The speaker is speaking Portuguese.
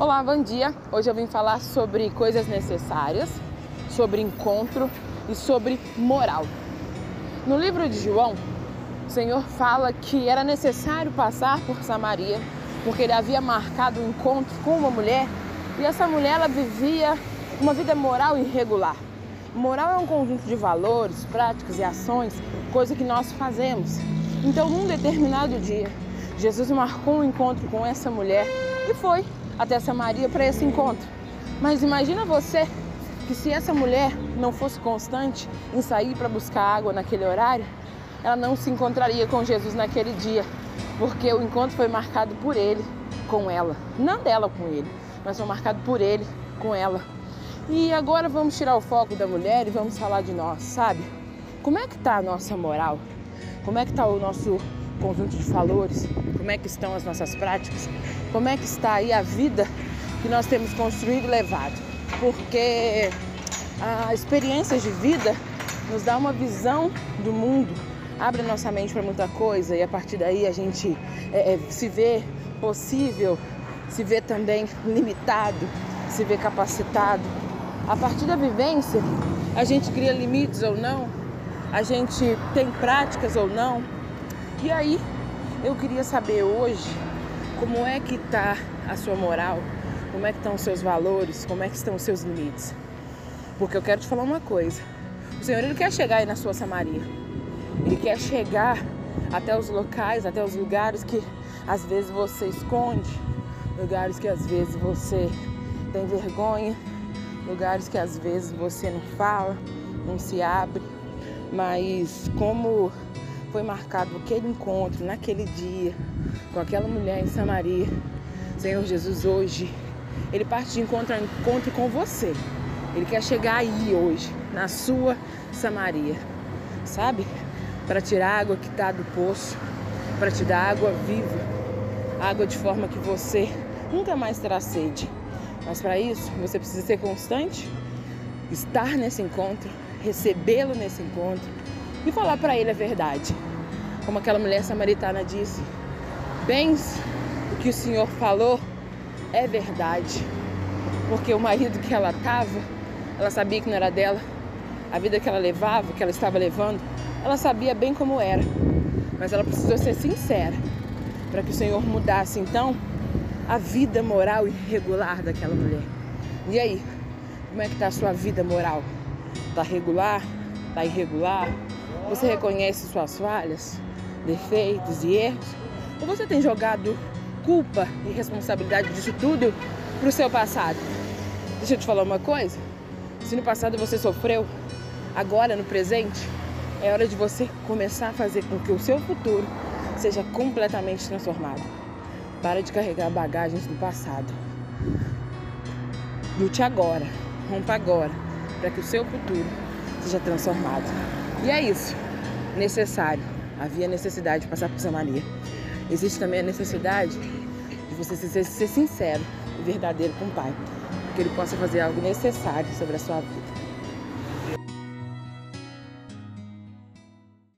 Olá, bom dia. Hoje eu vim falar sobre coisas necessárias, sobre encontro e sobre moral. No livro de João, o Senhor fala que era necessário passar por Samaria, porque ele havia marcado um encontro com uma mulher e essa mulher ela vivia uma vida moral irregular. Moral é um conjunto de valores, práticas e ações, coisa que nós fazemos. Então, num determinado dia, Jesus marcou um encontro com essa mulher e foi até Samaria para esse encontro. Mas imagina você que se essa mulher não fosse constante em sair para buscar água naquele horário, ela não se encontraria com Jesus naquele dia, porque o encontro foi marcado por ele com ela, não dela com ele, mas foi marcado por ele com ela. E agora vamos tirar o foco da mulher e vamos falar de nós, sabe? Como é que está a nossa moral? Como é que está o nosso conjunto de valores? Como é que estão as nossas práticas? Como é que está aí a vida que nós temos construído e levado? Porque a experiência de vida nos dá uma visão do mundo, abre nossa mente para muita coisa e a partir daí a gente é, é, se vê possível, se vê também limitado, se vê capacitado. A partir da vivência, a gente cria limites ou não, a gente tem práticas ou não. E aí eu queria saber hoje como é que está a sua moral, como é que estão os seus valores, como é que estão os seus limites. Porque eu quero te falar uma coisa. O Senhor ele quer chegar aí na sua Samaria. Ele quer chegar até os locais, até os lugares que às vezes você esconde, lugares que às vezes você tem vergonha, lugares que às vezes você não fala, não se abre, mas como foi marcado aquele encontro naquele dia com aquela mulher em Samaria. Senhor Jesus, hoje, Ele parte de encontro a encontro com você. Ele quer chegar aí hoje, na sua Samaria, sabe? Para tirar a água que está do poço, para te dar água viva, água de forma que você nunca mais terá sede. Mas para isso, você precisa ser constante, estar nesse encontro, recebê-lo nesse encontro e falar para ele a verdade. Como aquela mulher samaritana disse: Bens, o que o Senhor falou é verdade. Porque o marido que ela estava, ela sabia que não era dela. A vida que ela levava, que ela estava levando, ela sabia bem como era. Mas ela precisou ser sincera para que o Senhor mudasse então a vida moral irregular daquela mulher. E aí, como é que está a sua vida moral? Está regular? Está irregular? Você reconhece suas falhas, defeitos e erros? Ou você tem jogado culpa e responsabilidade disso tudo para o seu passado? Deixa eu te falar uma coisa. Se no passado você sofreu, agora no presente, é hora de você começar a fazer com que o seu futuro seja completamente transformado. Para de carregar bagagens do passado. Lute agora, rompa agora, para que o seu futuro seja transformado. E é isso. Necessário. Havia necessidade de passar por Samaria. Existe também a necessidade de você ser, ser sincero e verdadeiro com o Pai. Que Ele possa fazer algo necessário sobre a sua vida.